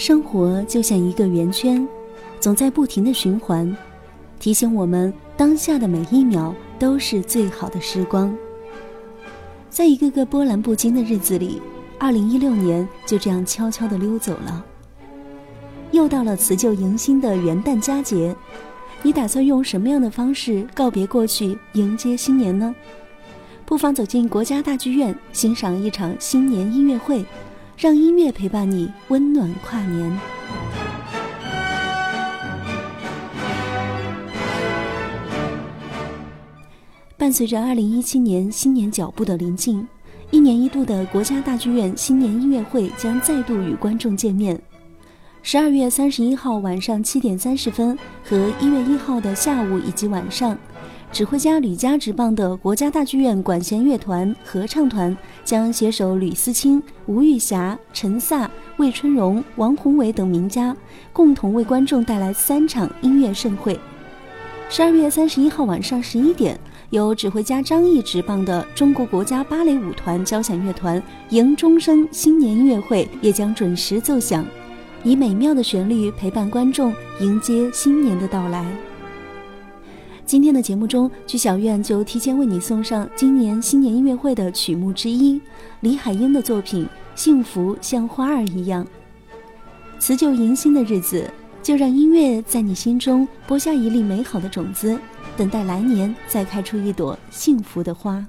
生活就像一个圆圈，总在不停的循环，提醒我们当下的每一秒都是最好的时光。在一个个波澜不惊的日子里，二零一六年就这样悄悄地溜走了。又到了辞旧迎新的元旦佳节，你打算用什么样的方式告别过去，迎接新年呢？不妨走进国家大剧院，欣赏一场新年音乐会。让音乐陪伴你，温暖跨年。伴随着二零一七年新年脚步的临近，一年一度的国家大剧院新年音乐会将再度与观众见面。十二月三十一号晚上七点三十分和一月一号的下午以及晚上。指挥家吕嘉执棒的国家大剧院管弦乐团合唱团将携手吕思清、吴玉霞、陈萨、魏春荣、王宏伟等名家，共同为观众带来三场音乐盛会。十二月三十一号晚上十一点，由指挥家张毅执棒的中国国家芭蕾舞团交响乐团迎钟声新年音乐会也将准时奏响，以美妙的旋律陪伴观众迎接新年的到来。今天的节目中，曲小院就提前为你送上今年新年音乐会的曲目之一，李海英的作品《幸福像花儿一样》。辞旧迎新的日子，就让音乐在你心中播下一粒美好的种子，等待来年再开出一朵幸福的花。